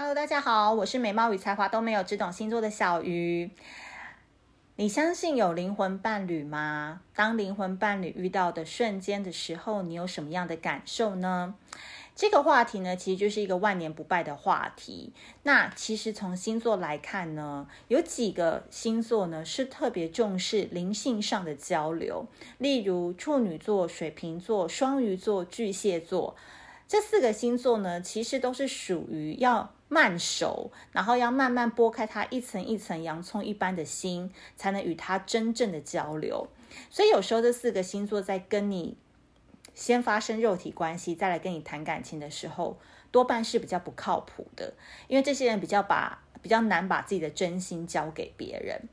Hello，大家好，我是美貌与才华都没有，只懂星座的小鱼。你相信有灵魂伴侣吗？当灵魂伴侣遇到的瞬间的时候，你有什么样的感受呢？这个话题呢，其实就是一个万年不败的话题。那其实从星座来看呢，有几个星座呢是特别重视灵性上的交流，例如处女座、水瓶座、双鱼座、巨蟹座。这四个星座呢，其实都是属于要慢熟，然后要慢慢剥开它一层一层洋葱一般的心，才能与它真正的交流。所以有时候这四个星座在跟你。先发生肉体关系，再来跟你谈感情的时候，多半是比较不靠谱的，因为这些人比较把比较难把自己的真心交给别人。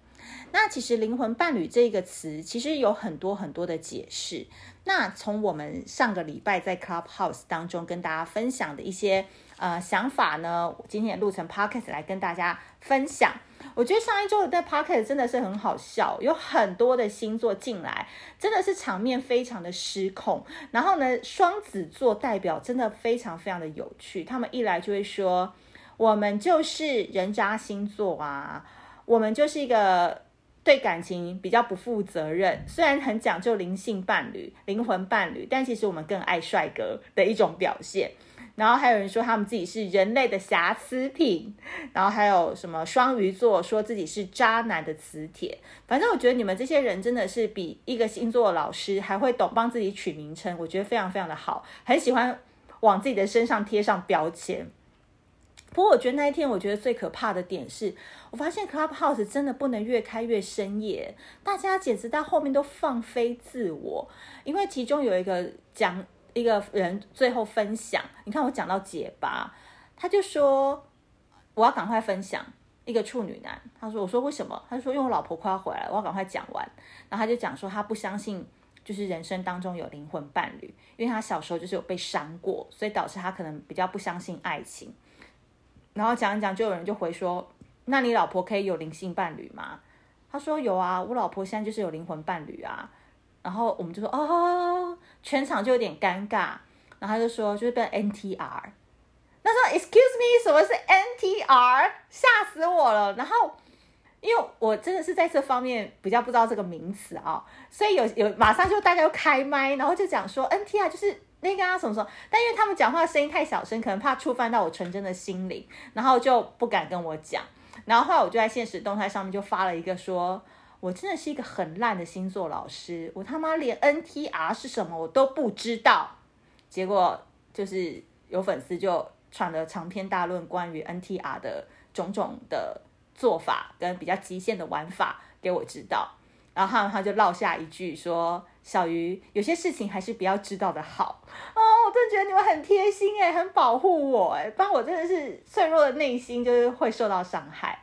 那其实灵魂伴侣这个词，其实有很多很多的解释。那从我们上个礼拜在 Clubhouse 当中跟大家分享的一些呃想法呢，我今天也录成 Podcast 来跟大家分享。我觉得上一周的 Podcast 真的是很好笑，有很多的星座进来，真的是场面非常的失控。然后呢，双子座代表真的非常非常的有趣，他们一来就会说：“我们就是人渣星座啊，我们就是一个对感情比较不负责任，虽然很讲究灵性伴侣、灵魂伴侣，但其实我们更爱帅哥的一种表现。”然后还有人说他们自己是人类的瑕疵品，然后还有什么双鱼座说自己是渣男的磁铁。反正我觉得你们这些人真的是比一个星座的老师还会懂帮自己取名称，我觉得非常非常的好，很喜欢往自己的身上贴上标签。不过我觉得那一天我觉得最可怕的点是，我发现 Clubhouse 真的不能越开越深夜，大家简直到后面都放飞自我，因为其中有一个讲。一个人最后分享，你看我讲到结巴，他就说我要赶快分享一个处女男。他说：“我说为什么？”他就说：“因为我老婆快要回来，我要赶快讲完。”然后他就讲说他不相信，就是人生当中有灵魂伴侣，因为他小时候就是有被伤过，所以导致他可能比较不相信爱情。然后讲一讲，就有人就回说：“那你老婆可以有灵性伴侣吗？”他说：“有啊，我老婆现在就是有灵魂伴侣啊。”然后我们就说哦，全场就有点尴尬。然后他就说就是变 NTR。那说 Excuse me，什么是 NTR？吓死我了。然后因为我真的是在这方面比较不知道这个名词啊，所以有有马上就大家又开麦，然后就讲说 NTR 就是那个啊什么什么。但因为他们讲话声音太小声，可能怕触犯到我纯真的心灵，然后就不敢跟我讲。然后后来我就在现实动态上面就发了一个说。我真的是一个很烂的星座老师，我他妈连 NTR 是什么我都不知道。结果就是有粉丝就传了长篇大论关于 NTR 的种种的做法跟比较极限的玩法给我知道，然后他就落下一句说：“小鱼，有些事情还是不要知道的好。”哦，我真的觉得你们很贴心诶，很保护我诶，不然我真的是脆弱的内心就是会受到伤害。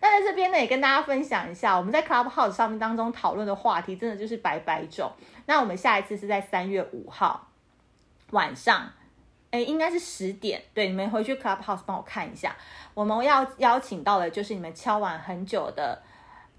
那在这边呢，也跟大家分享一下，我们在 Clubhouse 上面当中讨论的话题，真的就是百百种。那我们下一次是在三月五号晚上，哎，应该是十点。对，你们回去 Clubhouse 帮我看一下。我们要邀请到的就是你们敲完很久的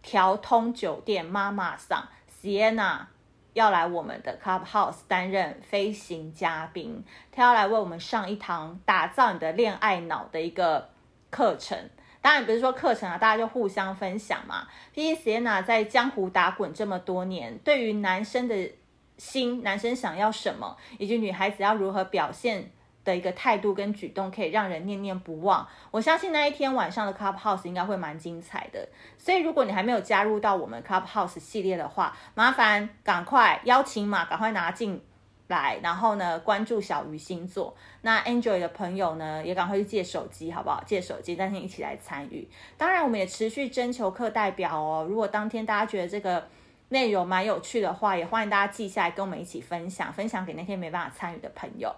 调通酒店妈妈桑 Sienna 要来我们的 Clubhouse 担任飞行嘉宾，他要来为我们上一堂打造你的恋爱脑的一个课程。当然不是说课程啊，大家就互相分享嘛。毕竟 Sienna 在江湖打滚这么多年，对于男生的心，男生想要什么，以及女孩子要如何表现的一个态度跟举动，可以让人念念不忘。我相信那一天晚上的 Clubhouse 应该会蛮精彩的。所以如果你还没有加入到我们 Clubhouse 系列的话，麻烦赶快邀请码，赶快拿进。来，然后呢，关注小鱼星座。那 Android 的朋友呢，也赶快去借手机，好不好？借手机，当天一起来参与。当然，我们也持续征求课代表哦。如果当天大家觉得这个内容蛮有趣的话，也欢迎大家记下来，跟我们一起分享，分享给那天没办法参与的朋友。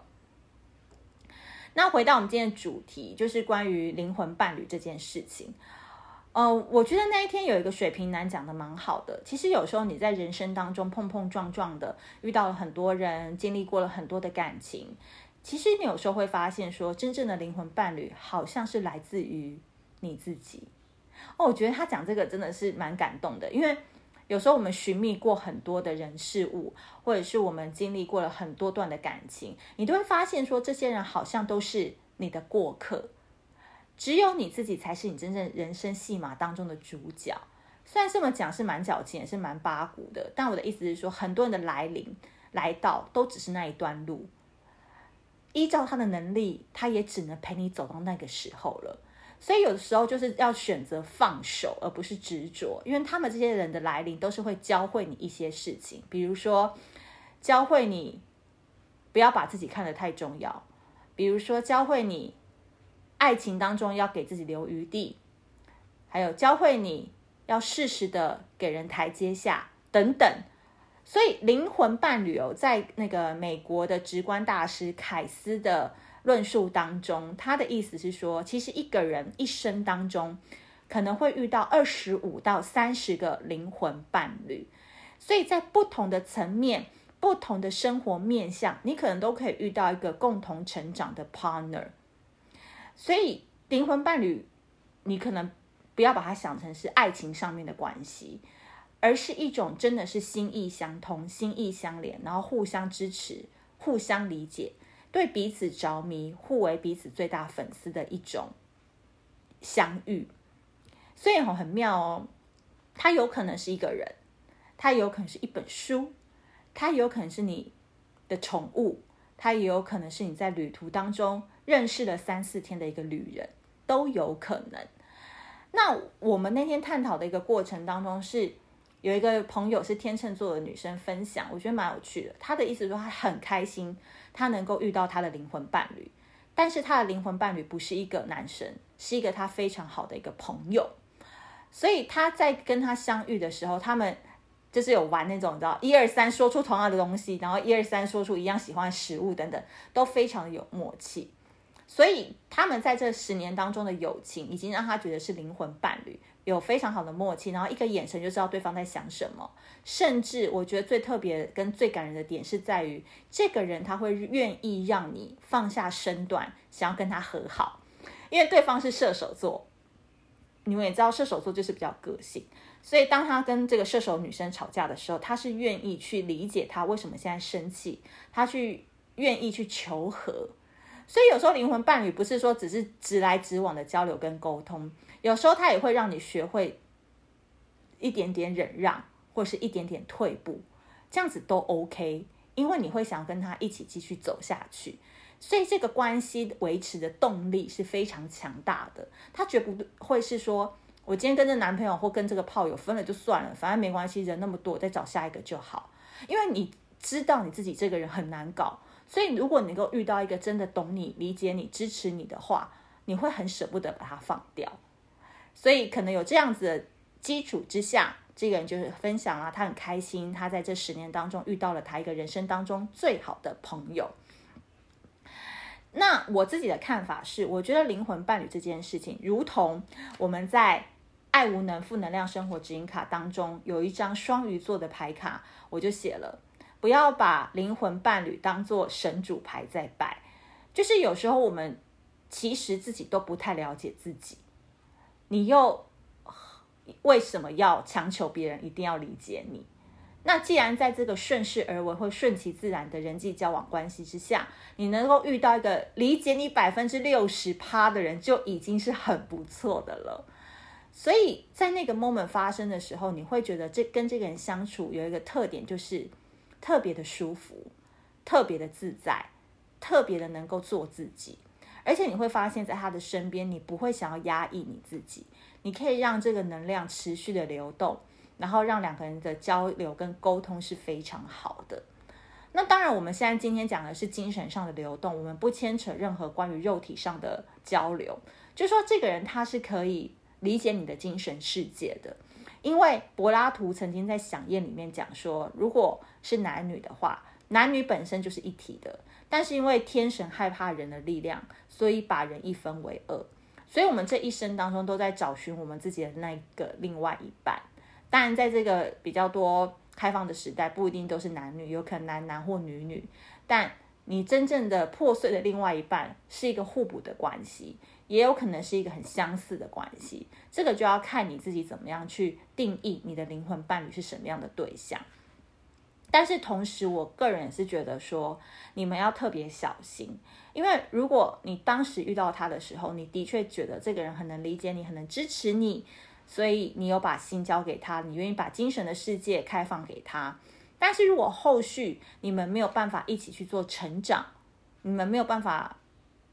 那回到我们今天的主题，就是关于灵魂伴侣这件事情。呃，我觉得那一天有一个水瓶男讲的蛮好的。其实有时候你在人生当中碰碰撞撞的，遇到了很多人，经历过了很多的感情。其实你有时候会发现说，真正的灵魂伴侣好像是来自于你自己。哦，我觉得他讲这个真的是蛮感动的，因为有时候我们寻觅过很多的人事物，或者是我们经历过了很多段的感情，你都会发现说，这些人好像都是你的过客。只有你自己才是你真正人生戏码当中的主角。虽然这么讲是蛮矫情，也是蛮八股的，但我的意思是说，很多人的来临来到都只是那一段路，依照他的能力，他也只能陪你走到那个时候了。所以有的时候就是要选择放手，而不是执着，因为他们这些人的来临都是会教会你一些事情，比如说教会你不要把自己看得太重要，比如说教会你爱情当中要给自己留余地，还有教会你。要适时的给人台阶下，等等。所以灵魂伴侣哦，在那个美国的直观大师凯斯的论述当中，他的意思是说，其实一个人一生当中可能会遇到二十五到三十个灵魂伴侣，所以在不同的层面、不同的生活面向，你可能都可以遇到一个共同成长的 partner。所以灵魂伴侣，你可能。不要把它想成是爱情上面的关系，而是一种真的是心意相通、心意相连，然后互相支持、互相理解，对彼此着迷、互为彼此最大粉丝的一种相遇。所以很妙哦，他有可能是一个人，他有可能是一本书，他有可能是你的宠物，他也有可能是你在旅途当中认识了三四天的一个旅人，都有可能。那我们那天探讨的一个过程当中，是有一个朋友是天秤座的女生分享，我觉得蛮有趣的。她的意思说，她很开心，她能够遇到她的灵魂伴侣，但是她的灵魂伴侣不是一个男生，是一个她非常好的一个朋友。所以她在跟他相遇的时候，他们就是有玩那种，你知道，一二三说出同样的东西，然后一二三说出一样喜欢的食物等等，都非常的有默契。所以他们在这十年当中的友情，已经让他觉得是灵魂伴侣，有非常好的默契，然后一个眼神就知道对方在想什么。甚至我觉得最特别跟最感人的点是在于，这个人他会愿意让你放下身段，想要跟他和好，因为对方是射手座。你们也知道射手座就是比较个性，所以当他跟这个射手女生吵架的时候，他是愿意去理解他为什么现在生气，他去愿意去求和。所以有时候灵魂伴侣不是说只是直来直往的交流跟沟通，有时候他也会让你学会一点点忍让，或是一点点退步，这样子都 OK，因为你会想跟他一起继续走下去，所以这个关系维持的动力是非常强大的。他绝不会是说我今天跟这男朋友或跟这个炮友分了就算了，反正没关系，人那么多，再找下一个就好，因为你知道你自己这个人很难搞。所以，如果你能够遇到一个真的懂你、理解你、支持你的话，你会很舍不得把它放掉。所以，可能有这样子的基础之下，这个人就是分享啊，他很开心，他在这十年当中遇到了他一个人生当中最好的朋友。那我自己的看法是，我觉得灵魂伴侣这件事情，如同我们在爱无能负能量生活指引卡当中有一张双鱼座的牌卡，我就写了。不要把灵魂伴侣当做神主牌在拜，就是有时候我们其实自己都不太了解自己，你又为什么要强求别人一定要理解你？那既然在这个顺势而为或顺其自然的人际交往关系之下，你能够遇到一个理解你百分之六十趴的人，就已经是很不错的了。所以在那个 moment 发生的时候，你会觉得这跟这个人相处有一个特点，就是。特别的舒服，特别的自在，特别的能够做自己，而且你会发现在他的身边，你不会想要压抑你自己，你可以让这个能量持续的流动，然后让两个人的交流跟沟通是非常好的。那当然，我们现在今天讲的是精神上的流动，我们不牵扯任何关于肉体上的交流，就说这个人他是可以理解你的精神世界的。因为柏拉图曾经在《饗宴》里面讲说，如果是男女的话，男女本身就是一体的，但是因为天神害怕人的力量，所以把人一分为二。所以，我们这一生当中都在找寻我们自己的那个另外一半。当然，在这个比较多开放的时代，不一定都是男女，有可能男男或女女。但你真正的破碎的另外一半，是一个互补的关系。也有可能是一个很相似的关系，这个就要看你自己怎么样去定义你的灵魂伴侣是什么样的对象。但是同时，我个人是觉得说，你们要特别小心，因为如果你当时遇到他的时候，你的确觉得这个人很能理解你，很能支持你，所以你有把心交给他，你愿意把精神的世界开放给他。但是如果后续你们没有办法一起去做成长，你们没有办法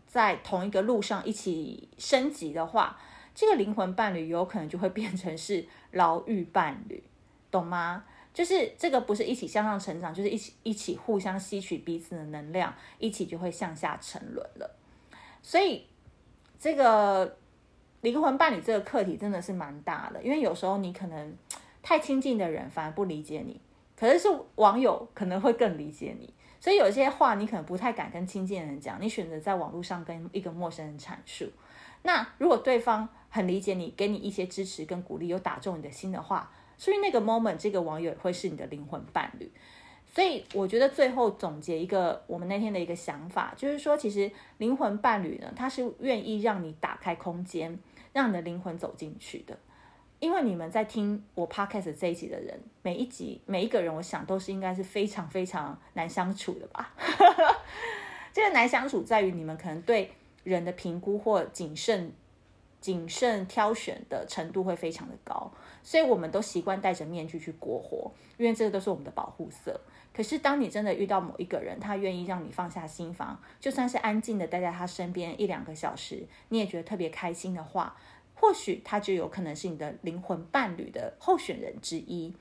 在同一个路上一起升级的话，这个灵魂伴侣有可能就会变成是牢狱伴侣，懂吗？就是这个不是一起向上成长，就是一起一起互相吸取彼此的能量，一起就会向下沉沦了。所以这个灵魂伴侣这个课题真的是蛮大的，因为有时候你可能太亲近的人反而不理解你，可是是网友可能会更理解你。所以有些话你可能不太敢跟亲近的人讲，你选择在网络上跟一个陌生人阐述。那如果对方很理解你，给你一些支持跟鼓励，有打中你的心的话。所以那个 moment，这个网友会是你的灵魂伴侣。所以我觉得最后总结一个我们那天的一个想法，就是说，其实灵魂伴侣呢，他是愿意让你打开空间，让你的灵魂走进去的。因为你们在听我 podcast 这一集的人，每一集每一个人，我想都是应该是非常非常难相处的吧。这个难相处在于你们可能对人的评估或谨慎。谨慎挑选的程度会非常的高，所以我们都习惯戴着面具去过活，因为这个都是我们的保护色。可是当你真的遇到某一个人，他愿意让你放下心防，就算是安静的待在他身边一两个小时，你也觉得特别开心的话，或许他就有可能是你的灵魂伴侣的候选人之一。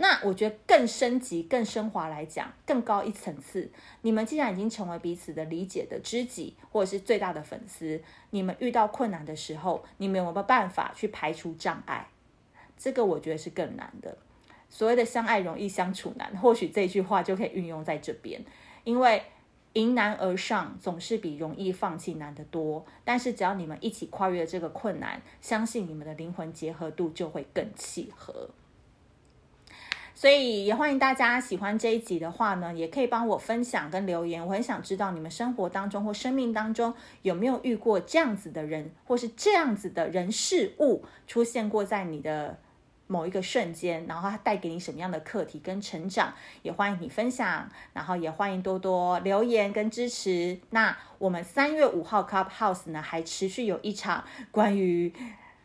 那我觉得更升级、更升华来讲，更高一层次。你们既然已经成为彼此的理解的知己，或者是最大的粉丝，你们遇到困难的时候，你们有没有办法去排除障碍？这个我觉得是更难的。所谓的相爱容易相处难，或许这句话就可以运用在这边。因为迎难而上总是比容易放弃难得多。但是只要你们一起跨越这个困难，相信你们的灵魂结合度就会更契合。所以也欢迎大家喜欢这一集的话呢，也可以帮我分享跟留言。我很想知道你们生活当中或生命当中有没有遇过这样子的人，或是这样子的人事物出现过在你的某一个瞬间，然后它带给你什么样的课题跟成长？也欢迎你分享，然后也欢迎多多留言跟支持。那我们三月五号 Clubhouse 呢，还持续有一场关于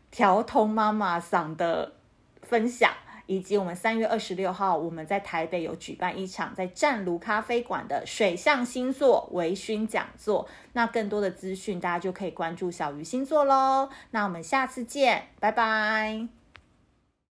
调通妈妈桑的分享。以及我们三月二十六号，我们在台北有举办一场在湛卢咖啡馆的水象星座微醺讲座。那更多的资讯，大家就可以关注小鱼星座喽。那我们下次见，拜拜。